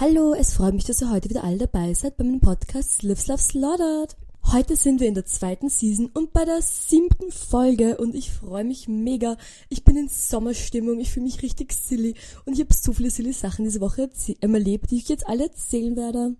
Hallo, es freut mich, dass ihr heute wieder alle dabei seid bei meinem Podcast Lives Love Slaughtered. Heute sind wir in der zweiten Season und bei der siebten Folge und ich freue mich mega. Ich bin in Sommerstimmung, ich fühle mich richtig silly und ich habe so viele silly Sachen diese Woche erlebt, die ich jetzt alle erzählen werde.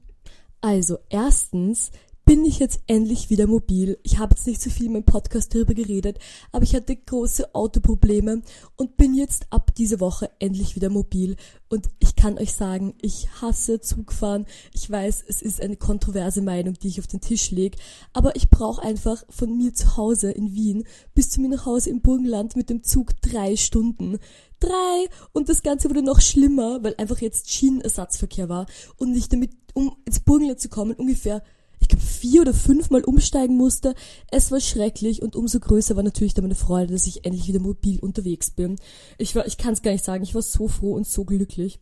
Also, erstens, bin ich jetzt endlich wieder mobil. Ich habe jetzt nicht so viel in meinem Podcast darüber geredet, aber ich hatte große Autoprobleme und bin jetzt ab dieser Woche endlich wieder mobil. Und ich kann euch sagen, ich hasse Zugfahren. Ich weiß, es ist eine kontroverse Meinung, die ich auf den Tisch lege, aber ich brauche einfach von mir zu Hause in Wien bis zu mir nach Hause im Burgenland mit dem Zug drei Stunden drei und das Ganze wurde noch schlimmer, weil einfach jetzt Schienenersatzverkehr war und ich damit, um ins Burgenland zu kommen, ungefähr ich glaube, vier oder fünfmal umsteigen musste. Es war schrecklich und umso größer war natürlich dann meine Freude, dass ich endlich wieder mobil unterwegs bin. Ich ich kann es gar nicht sagen, ich war so froh und so glücklich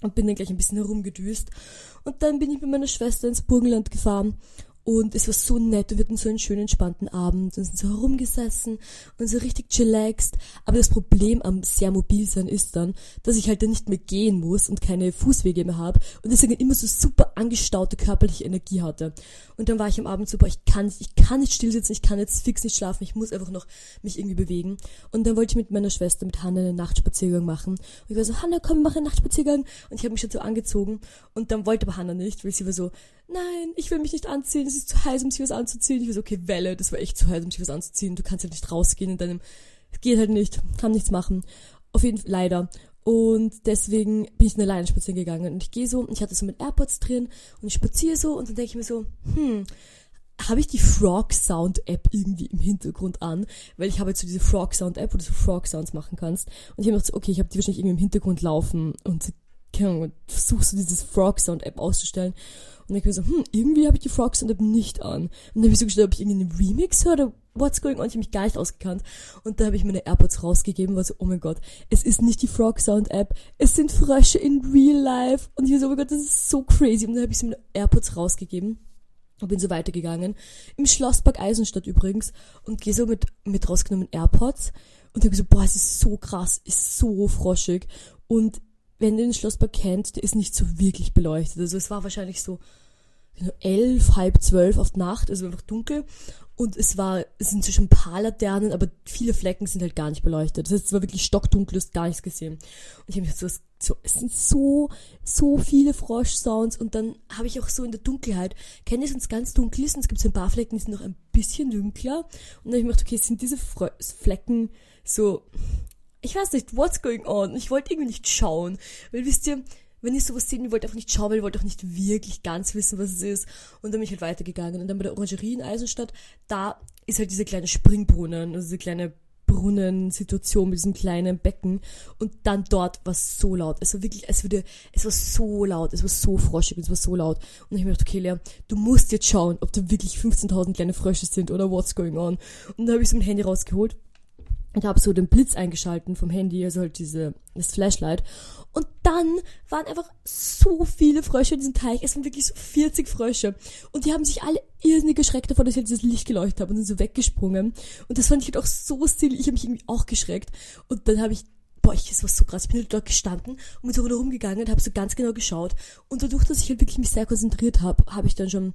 und bin dann gleich ein bisschen herumgedüst. Und dann bin ich mit meiner Schwester ins Burgenland gefahren und es war so nett und wir hatten so einen schönen entspannten Abend und sind so herumgesessen und so richtig chillaxed. Aber das Problem am sehr mobil sein ist dann, dass ich halt dann nicht mehr gehen muss und keine Fußwege mehr habe und deswegen immer so super angestaute körperliche Energie hatte. Und dann war ich am Abend super, ich kann nicht, ich kann nicht still sitzen, ich kann jetzt fix nicht schlafen, ich muss einfach noch mich irgendwie bewegen. Und dann wollte ich mit meiner Schwester, mit Hanna, einen Nachtspaziergang machen. Und ich war so, Hanna, komm, machen einen Nachtspaziergang. Und ich habe mich schon so angezogen. Und dann wollte aber Hanna nicht, weil sie war so, nein, ich will mich nicht anziehen, es ist zu heiß, um sich was anzuziehen. Ich war so, okay, Welle, das war echt zu heiß, um sich was anzuziehen. Du kannst ja nicht rausgehen in deinem, geht halt nicht, kann nichts machen. Auf jeden Fall, leider. Und deswegen bin ich alleine spazieren gegangen. Und ich gehe so, und ich hatte so mit AirPods drin, und ich spaziere so, und dann denke ich mir so, hm, habe ich die Frog Sound App irgendwie im Hintergrund an, weil ich habe jetzt so diese Frog Sound App, wo du so Frog Sounds machen kannst. Und ich habe gedacht, so, okay, ich habe die wahrscheinlich irgendwie im Hintergrund laufen und keine Ahnung, versuchst du dieses Frog Sound App auszustellen. Und dann ich so, hm, irgendwie habe ich die Frog Sound App nicht an. Und dann habe ich so gestellt, ob ich irgendeinen Remix höre oder what's going on. Ich habe mich gar nicht ausgekannt. Und da habe ich meine AirPods rausgegeben, war so, oh mein Gott, es ist nicht die Frog Sound App, es sind Frösche in real life. Und ich war so, oh mein Gott, das ist so crazy. Und dann habe ich so meine AirPods rausgegeben und bin so weitergegangen. Im Schlosspark Eisenstadt übrigens. Und gehe so mit, mit rausgenommen AirPods. Und habe so, boah, es ist so krass, ist so froschig. Und wenn ihr den Schlosspark kennt, der ist nicht so wirklich beleuchtet. Also es war wahrscheinlich so elf, halb zwölf auf Nacht, also einfach dunkel. Und es war, es sind zwischen ein paar Laternen, aber viele Flecken sind halt gar nicht beleuchtet. Das heißt, es war wirklich stockdunkel, du hast gar nichts gesehen. Und ich habe mir so, so, es sind so, so viele Frosch-Sounds und dann habe ich auch so in der Dunkelheit, kennt ihr, wenn es ganz dunkel ist und es gibt so ein paar Flecken, die sind noch ein bisschen dunkler. Und dann habe ich mir gedacht, okay, sind diese Fre Flecken so, ich weiß nicht, what's going on? Ich wollte irgendwie nicht schauen. Weil wisst ihr, wenn ich sowas sehe, ich wollte einfach nicht schauen, weil ich wollte auch nicht wirklich ganz wissen, was es ist. Und dann bin ich halt weitergegangen. Und dann bei der Orangerie in Eisenstadt, da ist halt dieser kleine Springbrunnen, also diese kleine Brunnensituation mit diesem kleinen Becken. Und dann dort war es so laut. Es war wirklich, es würde, es war so laut, es war so froschig, es war so laut. Und ich mir gedacht, okay, Lea, du musst jetzt schauen, ob da wirklich 15.000 kleine Frösche sind oder what's going on. Und dann habe ich so mein Handy rausgeholt und habe so den Blitz eingeschalten vom Handy, also halt diese, das Flashlight. Und dann waren einfach so viele Frösche in diesem Teich. Es waren wirklich so 40 Frösche. Und die haben sich alle irrsinnig geschreckt davon, dass ich halt dieses Licht geleuchtet habe und sind so weggesprungen. Und das fand ich halt auch so still. Ich habe mich irgendwie auch geschreckt. Und dann habe ich boah, ich, das war so krass. Ich bin halt dort gestanden und bin so rumgegangen und habe so ganz genau geschaut. Und dadurch, dass ich halt wirklich mich sehr konzentriert habe, habe ich dann schon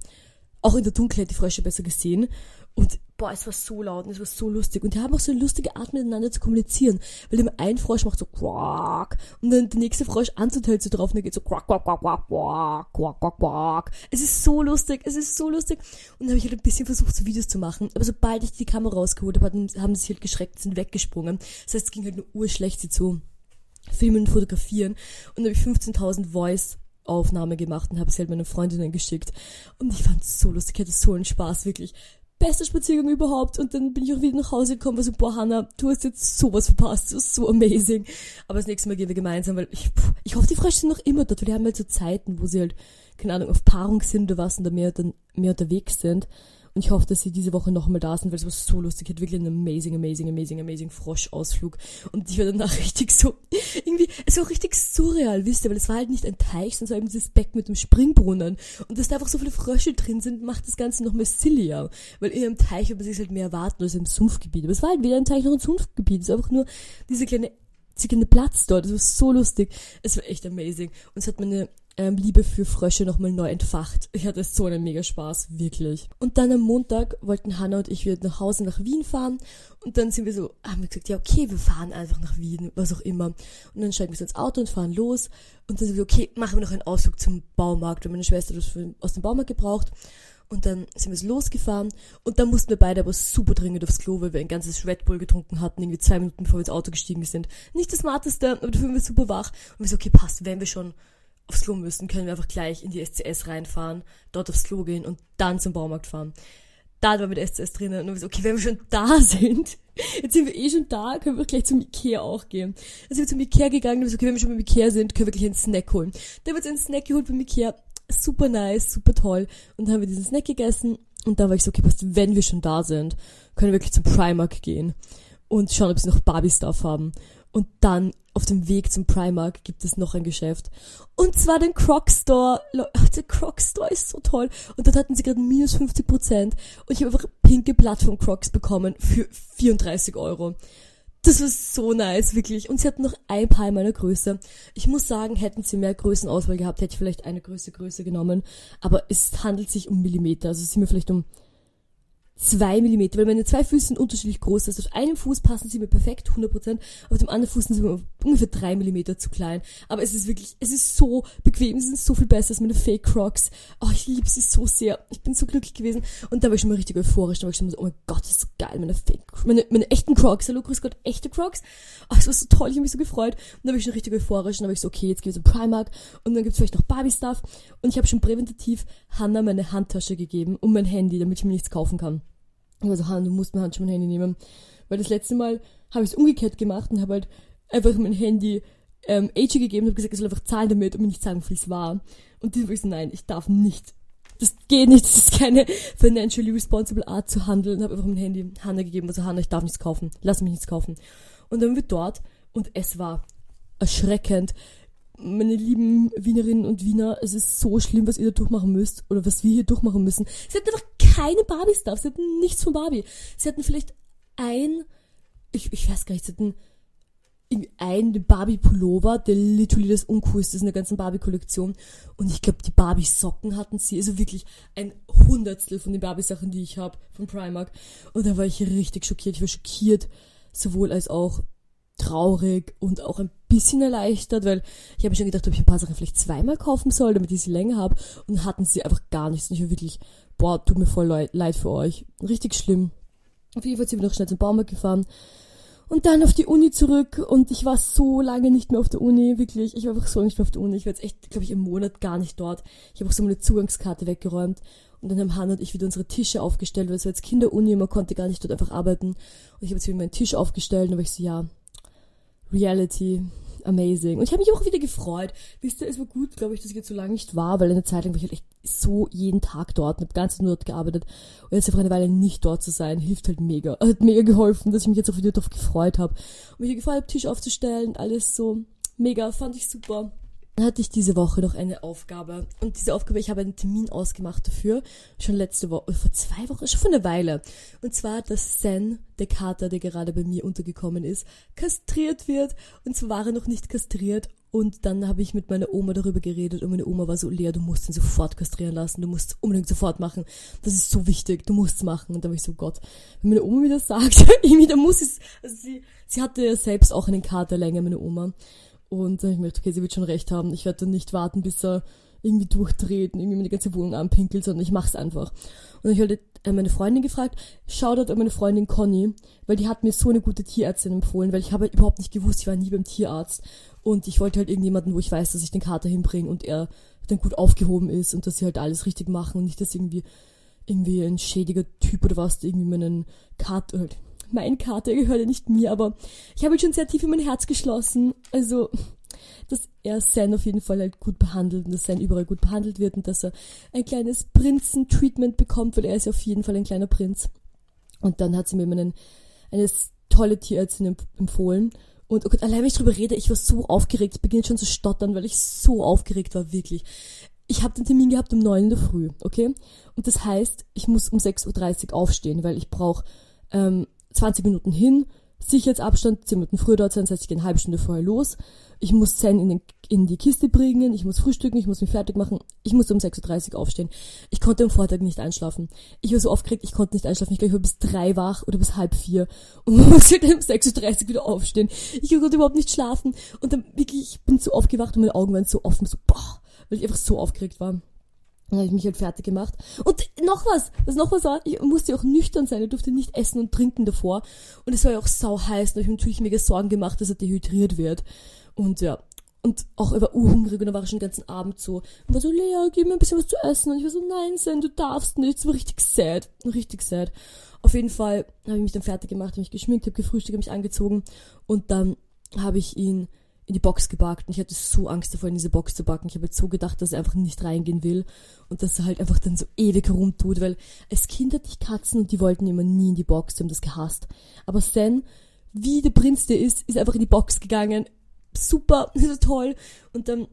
auch in der Dunkelheit die Frösche besser gesehen. Und boah, es war so laut und es war so lustig. Und die haben auch so eine lustige Art miteinander zu kommunizieren. Weil immer ein Frosch macht so quack und dann der nächste Frosch anteilt so drauf und der geht so quack, quack, quack, quack, quack, quack, quack, quack. Es ist so lustig, es ist so lustig. Und dann habe ich halt ein bisschen versucht, so Videos zu machen. Aber sobald ich die Kamera rausgeholt habe, haben sie sich halt geschreckt, sind weggesprungen. Das heißt, es ging halt nur urschlecht, sie zu filmen und fotografieren. Und dann habe ich 15.000 Voice Aufnahme gemacht und habe sie halt meinen Freundinnen geschickt. Und ich fand es so lustig, ich hatte so einen Spaß, wirklich bester Spaziergang überhaupt. Und dann bin ich auch wieder nach Hause gekommen, war so, boah, Hannah, du hast jetzt sowas verpasst, das ist so amazing. Aber das nächste Mal gehen wir gemeinsam, weil ich, ich hoffe, die Frösche sind noch immer dort, weil die haben halt so Zeiten, wo sie halt, keine Ahnung, auf Paarung sind oder was und da mehr, mehr unterwegs sind. Und ich hoffe, dass sie diese Woche nochmal da sind, weil es war so lustig. Ich hatte wirklich einen amazing, amazing, amazing, amazing Frosch-Ausflug. Und ich war danach richtig so, irgendwie, es war auch richtig surreal, wisst ihr, weil es war halt nicht ein Teich, sondern es war eben dieses Becken mit dem Springbrunnen. Und dass da einfach so viele Frösche drin sind, macht das Ganze noch mehr sillier. Weil in einem Teich wird man sich halt mehr erwarten als im Sumpfgebiet. Aber es war halt weder ein Teich noch ein Sumpfgebiet. Es war einfach nur diese kleine kleine Platz dort. Es war so lustig. Es war echt amazing. Und es hat meine ähm, Liebe für Frösche nochmal neu entfacht. Ich hatte so einen mega Spaß, wirklich. Und dann am Montag wollten Hannah und ich wieder nach Hause nach Wien fahren und dann sind wir so, haben wir gesagt, ja okay, wir fahren einfach nach Wien, was auch immer. Und dann steigen wir so ins Auto und fahren los und dann sind wir, okay, machen wir noch einen Ausflug zum Baumarkt, weil meine Schwester das aus dem Baumarkt gebraucht. Und dann sind wir so losgefahren und dann mussten wir beide aber super dringend aufs Klo, weil wir ein ganzes Red Bull getrunken hatten, irgendwie zwei Minuten bevor wir ins Auto gestiegen sind. Nicht das smarteste, aber dafür waren wir super wach. Und wir so, okay, passt, wenn wir schon aufs Klo müssen, können wir einfach gleich in die SCS reinfahren, dort aufs Klo gehen und dann zum Baumarkt fahren. Da war mit SCS drinnen und wir so, okay, wenn wir schon da sind, jetzt sind wir eh schon da, können wir gleich zum Ikea auch gehen. Dann sind wir zum Ikea gegangen und wir so, okay, wenn wir schon beim Ikea sind, können wir gleich einen Snack holen. Dann wird uns einen Snack geholt beim Ikea, super nice, super toll. Und dann haben wir diesen Snack gegessen und dann war ich so, okay, passt, wenn wir schon da sind, können wir wirklich zum Primark gehen und schauen, ob sie noch Barbie-Stuff haben. Und dann auf dem Weg zum Primark gibt es noch ein Geschäft. Und zwar den Croc Store. Der Croc Store ist so toll. Und dort hatten sie gerade minus 50 Prozent. Und ich habe einfach pinke Plattform Crocs bekommen für 34 Euro. Das war so nice, wirklich. Und sie hatten noch ein paar in meiner Größe. Ich muss sagen, hätten sie mehr Größenauswahl gehabt, hätte ich vielleicht eine Größe größer genommen. Aber es handelt sich um Millimeter. Also es sind mir vielleicht um zwei Millimeter, weil meine zwei Füße sind unterschiedlich groß. Also auf einem Fuß passen sie mir perfekt, 100%, auf dem anderen Fuß sind sie mir ungefähr drei Millimeter zu klein. Aber es ist wirklich, es ist so bequem, sie sind so viel besser als meine Fake Crocs. Oh, ich liebe sie so sehr. Ich bin so glücklich gewesen. Und da war ich schon mal richtig euphorisch. Da war ich schon mal so, oh mein Gott, das ist so geil, meine Fake, meine, meine echten Crocs. Hallo, grüß Gott, echte Crocs. Oh, es war so toll, ich habe mich so gefreut. Und da war ich schon richtig euphorisch. Und da war ich so, okay, jetzt geht's um Primark. Und dann gibt's vielleicht noch Barbie-Stuff. Und ich habe schon präventativ Hannah meine Handtasche gegeben und mein Handy, damit ich mir nichts kaufen kann. Ich war so, Han, du musst mir halt schon mein Handy nehmen. Weil das letzte Mal habe ich es umgekehrt gemacht und habe halt einfach mein Handy ähm, AJ gegeben und habe gesagt, er soll einfach zahlen damit und mir nicht sagen, wie viel es war. Und die war ich so, nein, ich darf nicht. Das geht nicht, das ist keine financially responsible Art zu handeln. Und habe einfach mein Handy Hannah gegeben und so, Hannah, ich darf nichts kaufen. Lass mich nichts kaufen. Und dann waren wir dort und es war erschreckend. Meine lieben Wienerinnen und Wiener, es ist so schlimm, was ihr da durchmachen müsst oder was wir hier durchmachen müssen. Sie hatten einfach keine Barbie-Stuff. Sie hatten nichts von Barbie. Sie hatten vielleicht ein, ich, ich weiß gar nicht, sie hatten ein Barbie-Pullover, der literally das uncoolste ist in der ganzen Barbie-Kollektion. Und ich glaube, die Barbie-Socken hatten sie. Also wirklich ein Hundertstel von den Barbie-Sachen, die ich habe von Primark. Und da war ich richtig schockiert. Ich war schockiert, sowohl als auch traurig und auch ein bisschen erleichtert, weil ich habe schon gedacht, ob ich ein paar Sachen vielleicht zweimal kaufen soll, damit ich sie länger habe. Und hatten sie einfach gar nichts. Und ich war wirklich boah, tut mir voll leid für euch. Richtig schlimm. Auf jeden Fall sind wir noch schnell zum Baumarkt gefahren. Und dann auf die Uni zurück und ich war so lange nicht mehr auf der Uni, wirklich. Ich war einfach so lange nicht mehr auf der Uni. Ich war jetzt echt, glaube ich, im Monat gar nicht dort. Ich habe auch so meine Zugangskarte weggeräumt. Und dann haben Hannah und ich wieder unsere Tische aufgestellt, weil es war jetzt Kinderuni, man konnte gar nicht dort einfach arbeiten. Und ich habe jetzt wieder meinen Tisch aufgestellt und da war ich so, ja, Reality, amazing. Und ich habe mich auch wieder gefreut. Wisst ihr, es war gut, glaube ich, dass ich jetzt so lange nicht war, weil eine Zeit lang war ich halt echt so jeden Tag dort und habe ganz nur dort gearbeitet. Und jetzt einfach eine Weile nicht dort zu sein, hilft halt mega. Hat mega geholfen, dass ich mich jetzt auch wieder darauf gefreut habe. Und mich gefreut habe, Tisch aufzustellen alles so mega, fand ich super. Dann hatte ich diese Woche noch eine Aufgabe. Und diese Aufgabe, ich habe einen Termin ausgemacht dafür. Schon letzte Woche, vor zwei Wochen, schon vor einer Weile. Und zwar, dass Sen, der Kater, der gerade bei mir untergekommen ist, kastriert wird. Und zwar war er noch nicht kastriert. Und dann habe ich mit meiner Oma darüber geredet und meine Oma war so, Lea, du musst ihn sofort kastrieren lassen, du musst es unbedingt sofort machen. Das ist so wichtig, du musst es machen. Und dann war ich so, Gott, wenn meine Oma mir das sagt, irgendwie, dann muss es, also sie, sie hatte ja selbst auch einen Kater länger, meine Oma. Und dann habe ich mir gedacht, okay, sie wird schon recht haben. Ich werde dann nicht warten, bis er irgendwie durchdreht und irgendwie meine ganze Wohnung anpinkelt, sondern ich mach's einfach. Und ich habe halt meine Freundin gefragt, schau dort an meine Freundin Conny, weil die hat mir so eine gute Tierärztin empfohlen, weil ich habe halt überhaupt nicht gewusst, ich war nie beim Tierarzt. Und ich wollte halt irgendjemanden, wo ich weiß, dass ich den Kater hinbringe und er dann gut aufgehoben ist und dass sie halt alles richtig machen und nicht, dass irgendwie irgendwie ein schädiger Typ oder was irgendwie meinen Kater, halt mein Kater gehört ja nicht mir, aber ich habe halt schon sehr tief in mein Herz geschlossen. Also, dass er Sam auf jeden Fall halt gut behandelt und dass Sam überall gut behandelt wird und dass er ein kleines Prinzen-Treatment bekommt, weil er ist ja auf jeden Fall ein kleiner Prinz. Und dann hat sie mir einen, eine tolle Tierärztin empfohlen. Und oh Gott, allein wenn ich drüber rede, ich war so aufgeregt, ich beginne schon zu stottern, weil ich so aufgeregt war, wirklich. Ich habe den Termin gehabt um neun in der Früh, okay? Und das heißt, ich muss um 6.30 Uhr aufstehen, weil ich brauche ähm, 20 Minuten hin, Sicherheitsabstand, 10 Minuten früher dort sein, das heißt, ich gehe eine halbe Stunde vorher los. Ich muss Zen in, den, in die Kiste bringen, ich muss frühstücken, ich muss mich fertig machen, ich muss um 6.30 Uhr aufstehen. Ich konnte am Vortag nicht einschlafen. Ich war so aufgeregt, ich konnte nicht einschlafen. Ich glaube, ich war bis drei wach oder bis halb vier und musste dann um 6.30 Uhr wieder aufstehen. Ich konnte überhaupt nicht schlafen und dann wirklich, ich bin so aufgewacht und meine Augen waren so offen, so boah, weil ich einfach so aufgeregt war. Dann habe ich mich halt fertig gemacht. Und noch was, was noch was war, ich musste auch nüchtern sein, ich durfte nicht essen und trinken davor. Und es war ja auch sau heiß, da habe ich mir natürlich mega Sorgen gemacht, dass er dehydriert wird. Und ja, und auch über urhungrig und da war ich schon den ganzen Abend so. Und war so, Lea, gib mir ein bisschen was zu essen. Und ich war so, nein, Sen, du darfst nicht. Es war richtig sad. Richtig sad. Auf jeden Fall habe ich mich dann fertig gemacht, habe mich geschminkt, habe gefrühstückt, habe mich angezogen. Und dann habe ich ihn in die Box gebackt und ich hatte so Angst davor, in diese Box zu backen. Ich habe jetzt so gedacht, dass er einfach nicht reingehen will und dass er halt einfach dann so ewig rumtut, weil als Kind hatte ich Katzen und die wollten immer nie in die Box, die haben das gehasst. Aber Sen, wie der Prinz der ist, ist einfach in die Box gegangen. Super, so toll. Und dann,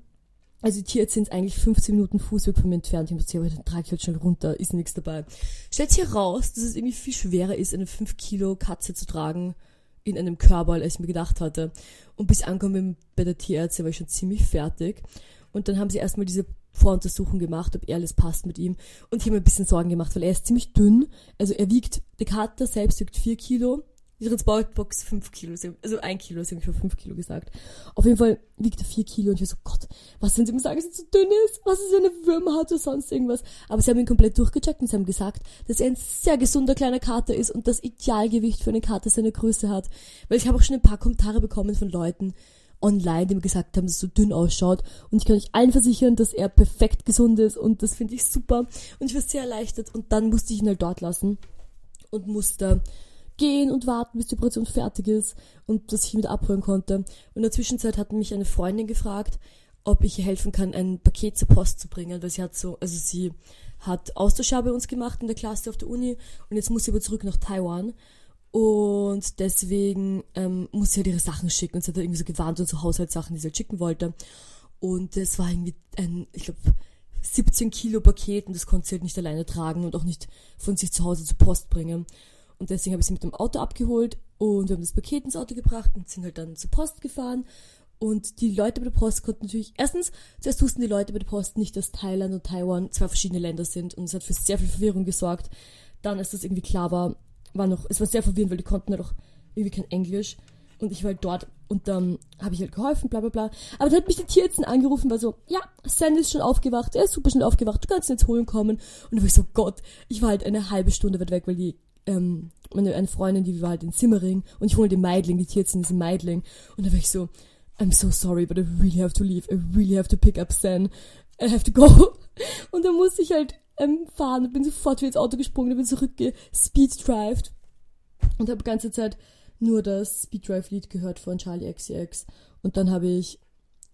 also die Tierärzte sind eigentlich 15 Minuten Fußweg von mir entfernt. Ich muss aber dann trage ich halt schnell runter, ist nichts dabei. Stellt sich heraus, dass es irgendwie viel schwerer ist, eine 5 Kilo Katze zu tragen in einem Körper, als ich mir gedacht hatte. Und bis ich angekommen bei der Tierärztin war ich schon ziemlich fertig. Und dann haben sie erstmal diese Voruntersuchung gemacht, ob alles passt mit ihm. Und ich habe mir ein bisschen Sorgen gemacht, weil er ist ziemlich dünn. Also er wiegt, der Kater selbst wiegt 4 Kilo die Transportbox 5 Kilo, also 1 Kilo, sie haben schon 5 Kilo gesagt. Auf jeden Fall wiegt er 4 Kilo und ich so, Gott, was, wenn sie mir sagen, dass er zu dünn ist? Was ist, wenn er Würmer hat oder sonst irgendwas? Aber sie haben ihn komplett durchgecheckt und sie haben gesagt, dass er ein sehr gesunder kleiner Kater ist und das Idealgewicht für eine Kater seine Größe hat. Weil ich habe auch schon ein paar Kommentare bekommen von Leuten, online, die mir gesagt haben, dass er so dünn ausschaut. Und ich kann euch allen versichern, dass er perfekt gesund ist und das finde ich super. Und ich war sehr erleichtert und dann musste ich ihn halt dort lassen und musste gehen und warten, bis die Operation fertig ist und dass ich wieder abholen konnte. Und in der Zwischenzeit hat mich eine Freundin gefragt, ob ich ihr helfen kann, ein Paket zur Post zu bringen, weil sie hat so, also sie hat Austauschjahr bei uns gemacht in der Klasse auf der Uni und jetzt muss sie aber zurück nach Taiwan und deswegen ähm, muss sie halt ihre Sachen schicken und sie hat irgendwie so gewarnt und so Haushaltssachen, die sie halt schicken wollte und es war irgendwie ein, ich glaube, 17 Kilo Paket und das konnte sie halt nicht alleine tragen und auch nicht von sich zu Hause zur Post bringen. Und deswegen habe ich sie mit dem Auto abgeholt und wir haben das Paket ins Auto gebracht und sind halt dann zur Post gefahren. Und die Leute bei der Post konnten natürlich, erstens, zuerst wussten die Leute bei der Post nicht, dass Thailand und Taiwan zwei verschiedene Länder sind und es hat für sehr viel Verwirrung gesorgt. Dann, als das irgendwie klar war, war noch, es war sehr verwirrend, weil die konnten halt auch irgendwie kein Englisch. Und ich war halt dort und dann habe ich halt geholfen, bla bla bla. Aber dann hat mich die Tierärztin angerufen, war so, ja, Sandy ist schon aufgewacht, er ist super schnell aufgewacht, du kannst ihn jetzt holen kommen. Und dann war ich so, Gott, ich war halt eine halbe Stunde weit weg, weil die ähm, meine, eine Freundin, die war halt in Simmering und ich hole den Meidling, die Tierärztin ist in Meidling. Und da war ich so, I'm so sorry, but I really have to leave. I really have to pick up Stan. I have to go. Und dann musste ich halt ähm, fahren und bin sofort wieder ins Auto gesprungen und bin zurückgespeeddrived. Und habe die ganze Zeit nur das Speeddrive-Lied gehört von Charlie XCX. Und dann habe ich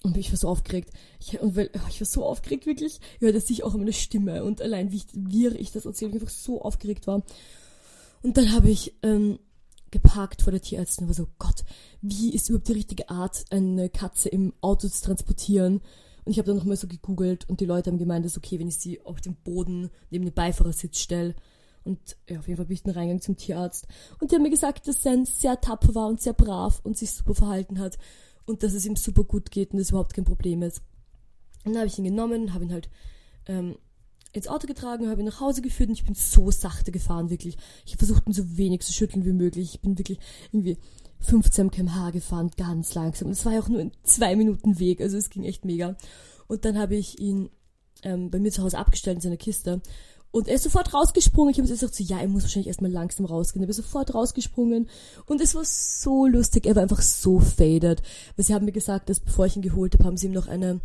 und ich war so aufgeregt. Ich, und weil, ich war so aufgeregt, wirklich. Ich hörte sich auch in meine Stimme. Und allein, wie ich, wie ich das erzähle, ich einfach so aufgeregt war. Und dann habe ich ähm, geparkt vor der Tierärztin und war so, Gott, wie ist überhaupt die richtige Art, eine Katze im Auto zu transportieren? Und ich habe dann nochmal so gegoogelt und die Leute haben gemeint, es ist okay, wenn ich sie auf den Boden neben den Beifahrersitz stelle. Und ja, auf jeden Fall bin ich dann reingegangen zum Tierarzt. Und die haben mir gesagt, dass Sen sehr tapfer war und sehr brav und sich super verhalten hat. Und dass es ihm super gut geht und es überhaupt kein Problem ist. Und dann habe ich ihn genommen, habe ihn halt ähm, ins Auto getragen, habe ihn nach Hause geführt und ich bin so sachte gefahren, wirklich. Ich habe versucht, ihn so wenig zu schütteln wie möglich. Ich bin wirklich irgendwie 15 km/h gefahren, ganz langsam. Und es war ja auch nur ein zwei Minuten Weg, also es ging echt mega. Und dann habe ich ihn ähm, bei mir zu Hause abgestellt in seiner Kiste. Und er ist sofort rausgesprungen. Ich habe gesagt so, ja, er muss wahrscheinlich erstmal langsam rausgehen. Er ist sofort rausgesprungen. Und es war so lustig. Er war einfach so faded. Weil sie haben mir gesagt, dass bevor ich ihn geholt habe, haben sie ihm noch eine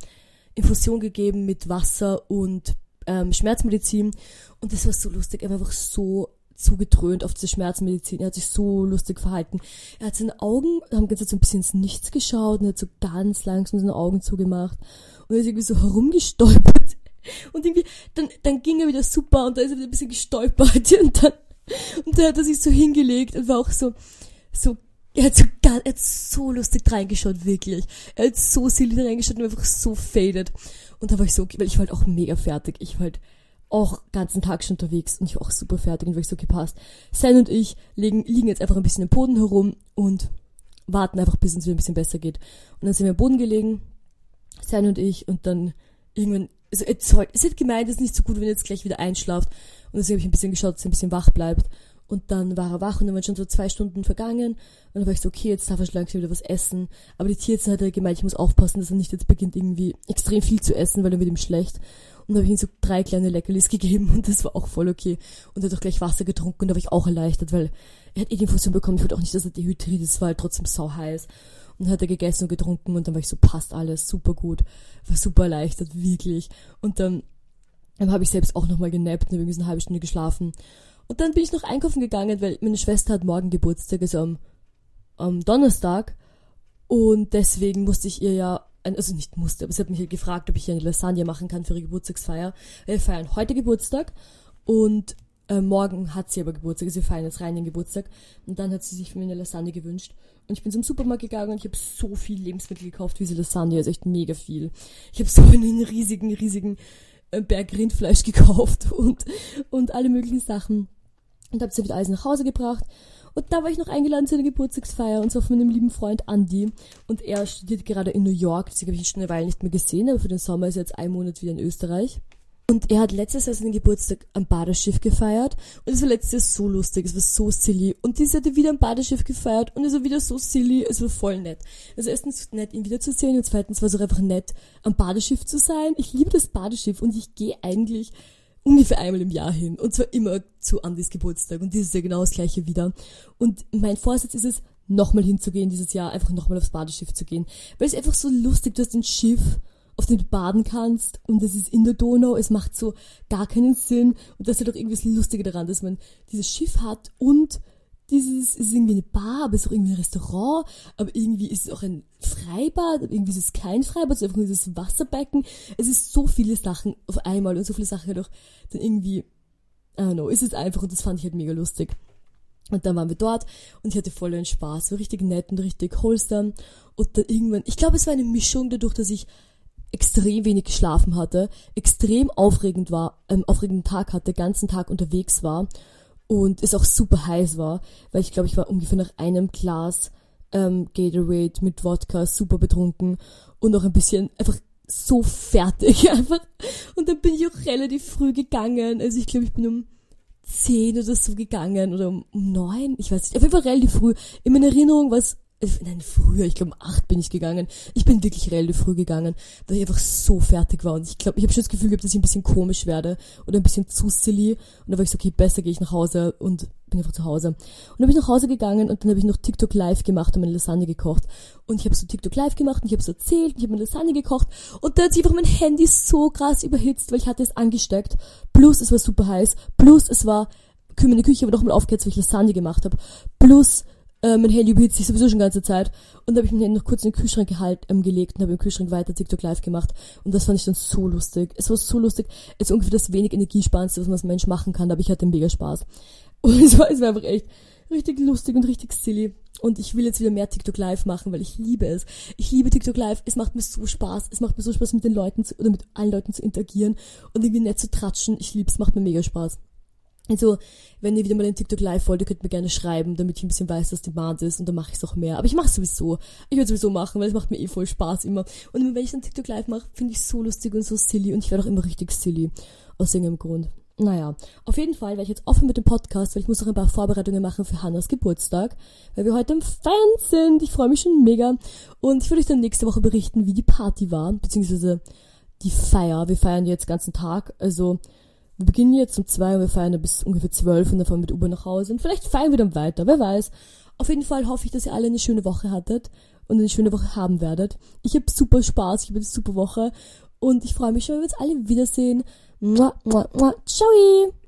Infusion gegeben mit Wasser und ähm, Schmerzmedizin und das war so lustig. Er war einfach so zugetrönt auf diese Schmerzmedizin. Er hat sich so lustig verhalten. Er hat seine Augen, haben ganz so ein bisschen ins Nichts geschaut und er hat so ganz langsam seine Augen zugemacht und er ist irgendwie so herumgestolpert. Und irgendwie, dann, dann ging er wieder super und da ist er wieder ein bisschen gestolpert und dann, und dann hat er sich so hingelegt und war auch so, so, er hat so, er hat so lustig reingeschaut, wirklich. Er hat so silly reingeschaut und einfach so faded. Und da war ich so, weil ich war halt auch mega fertig. Ich war halt auch ganzen Tag schon unterwegs und ich war auch super fertig und war ich so gepasst. Sen und ich liegen, liegen jetzt einfach ein bisschen im Boden herum und warten einfach, bis es uns wieder ein bisschen besser geht. Und dann sind wir am Boden gelegen, Sen und ich, und dann irgendwann, also es, hat gemeint, es ist nicht so gut, wenn ihr jetzt gleich wieder einschlaft. Und deswegen habe ich ein bisschen geschaut, dass er ein bisschen wach bleibt. Und dann war er wach und dann waren schon so zwei Stunden vergangen. Und dann war ich so, okay, jetzt darf er schon langsam wieder was essen. Aber die Tierärztin hat er gemeint, ich muss aufpassen, dass er nicht jetzt beginnt, irgendwie extrem viel zu essen, weil dann wird ihm schlecht. Und dann habe ich ihm so drei kleine Leckerlis gegeben und das war auch voll okay. Und er hat auch gleich Wasser getrunken und da war ich auch erleichtert, weil er hat eh die Infusion bekommen. Ich wollte auch nicht, dass er dehydriert ist, war halt trotzdem sau heiß. Und dann hat er gegessen und getrunken und dann war ich so, passt alles, super gut. War super erleichtert, wirklich. Und dann, dann habe ich selbst auch nochmal genappt und habe eine halbe Stunde geschlafen. Und dann bin ich noch einkaufen gegangen, weil meine Schwester hat morgen Geburtstag, also am, am Donnerstag. Und deswegen musste ich ihr ja, also nicht musste, aber sie hat mich halt gefragt, ob ich eine Lasagne machen kann für ihre Geburtstagsfeier. Wir feiern heute Geburtstag und äh, morgen hat sie aber Geburtstag, also wir feiern jetzt rein den Geburtstag. Und dann hat sie sich für mich eine Lasagne gewünscht. Und ich bin zum Supermarkt gegangen und ich habe so viel Lebensmittel gekauft für diese Lasagne, also echt mega viel. Ich habe so einen riesigen, riesigen äh, Berg Rindfleisch gekauft und, und alle möglichen Sachen und habe sie wieder alles nach Hause gebracht. Und da war ich noch eingeladen zu einer Geburtstagsfeier und zwar von meinem lieben Freund Andy. Und er studiert gerade in New York, deswegen habe ich ihn schon eine Weile nicht mehr gesehen, aber für den Sommer ist er jetzt ein Monat wieder in Österreich. Und er hat letztes Jahr seinen Geburtstag am Badeschiff gefeiert. Und es war letztes Jahr so lustig, es war so silly. Und dieses Jahr hat er wieder am Badeschiff gefeiert und es war wieder so silly, es war voll nett. Also erstens nett, ihn wiederzusehen und zweitens war es auch einfach nett, am Badeschiff zu sein. Ich liebe das Badeschiff und ich gehe eigentlich ungefähr einmal im Jahr hin. Und zwar immer zu Andys Geburtstag. Und dieses Jahr genau das gleiche wieder. Und mein Vorsatz ist es, nochmal hinzugehen dieses Jahr, einfach nochmal aufs Badeschiff zu gehen. Weil es einfach so lustig, du hast ein Schiff, auf dem du baden kannst und es ist in der Donau, es macht so gar keinen Sinn und das ist halt auch irgendwie das Lustige daran, dass man dieses Schiff hat und dieses ist irgendwie eine Bar, aber es ist auch irgendwie ein Restaurant, aber irgendwie ist es auch ein Freibad, irgendwie ist es kein Freibad, es ist einfach nur dieses Wasserbecken. Es ist so viele Sachen auf einmal und so viele Sachen auch dann irgendwie, I don't know, ist es einfach und das fand ich halt mega lustig. Und dann waren wir dort und ich hatte voll einen Spaß, war richtig nett und richtig wholesome. Und dann irgendwann, ich glaube, es war eine Mischung dadurch, dass ich extrem wenig geschlafen hatte, extrem aufregend war, einen aufregenden Tag hatte, ganzen Tag unterwegs war und es auch super heiß war, weil ich glaube, ich war ungefähr nach einem Glas ähm, Gatorade mit Wodka super betrunken und auch ein bisschen einfach so fertig einfach. Und dann bin ich auch relativ früh gegangen. Also ich glaube, ich bin um zehn oder so gegangen oder um neun, ich weiß nicht, auf jeden Fall relativ früh. In meiner Erinnerung war es nein, früher, ich glaube um acht bin ich gegangen. Ich bin wirklich relativ früh gegangen, weil ich einfach so fertig war. Und ich glaube, ich habe schon das Gefühl gehabt, dass ich ein bisschen komisch werde oder ein bisschen zu silly. Und dann war ich so, okay, besser gehe ich nach Hause und bin einfach zu Hause. Und dann bin ich nach Hause gegangen und dann habe ich noch TikTok live gemacht und meine Lasagne gekocht. Und ich habe so TikTok live gemacht und ich habe so erzählt und ich habe meine Lasagne gekocht. Und dann hat sich einfach mein Handy so krass überhitzt, weil ich hatte es angesteckt. Plus es war super heiß. Plus es war, meine Küche aber nochmal aufgehört, weil ich Lasagne gemacht habe. Plus äh, mein Handy überhitzt sich sowieso schon die ganze Zeit. Und da habe ich mein Handy noch kurz in den Kühlschrank gehalt, ähm, gelegt und habe im Kühlschrank weiter TikTok live gemacht. Und das fand ich dann so lustig. Es war so lustig. Es ist ungefähr das wenig Energiesparendste, was man als Mensch machen kann, aber ich hatte mega Spaß. Und es war, es war einfach echt richtig lustig und richtig silly. Und ich will jetzt wieder mehr TikTok live machen, weil ich liebe es. Ich liebe TikTok live. Es macht mir so Spaß. Es macht mir so Spaß, mit den Leuten zu, oder mit allen Leuten zu interagieren und irgendwie nett zu tratschen. Ich liebe es, macht mir mega Spaß. Also, wenn ihr wieder mal in TikTok live wollt, ihr könnt mir gerne schreiben, damit ich ein bisschen weiß, dass Demand ist und dann mache ich es auch mehr. Aber ich mache es sowieso. Ich würde sowieso machen, weil es macht mir eh voll Spaß immer. Und wenn ich dann TikTok live mache, finde ich so lustig und so silly und ich werde auch immer richtig silly. Aus irgendeinem Grund. Naja, auf jeden Fall werde ich jetzt offen mit dem Podcast, weil ich muss noch ein paar Vorbereitungen machen für Hannas Geburtstag, weil wir heute im Feiern sind. Ich freue mich schon mega. Und ich würde euch dann nächste Woche berichten, wie die Party war, beziehungsweise die Feier. Wir feiern jetzt den ganzen Tag, also wir beginnen jetzt um zwei und wir feiern dann bis ungefähr zwölf und dann fahren wir mit Uber nach Hause. Und vielleicht feiern wir dann weiter, wer weiß. Auf jeden Fall hoffe ich, dass ihr alle eine schöne Woche hattet und eine schöne Woche haben werdet. Ich habe super Spaß, ich habe eine super Woche und ich freue mich schon, wenn wir uns alle wiedersehen. Mua, mua, mua. Ciao!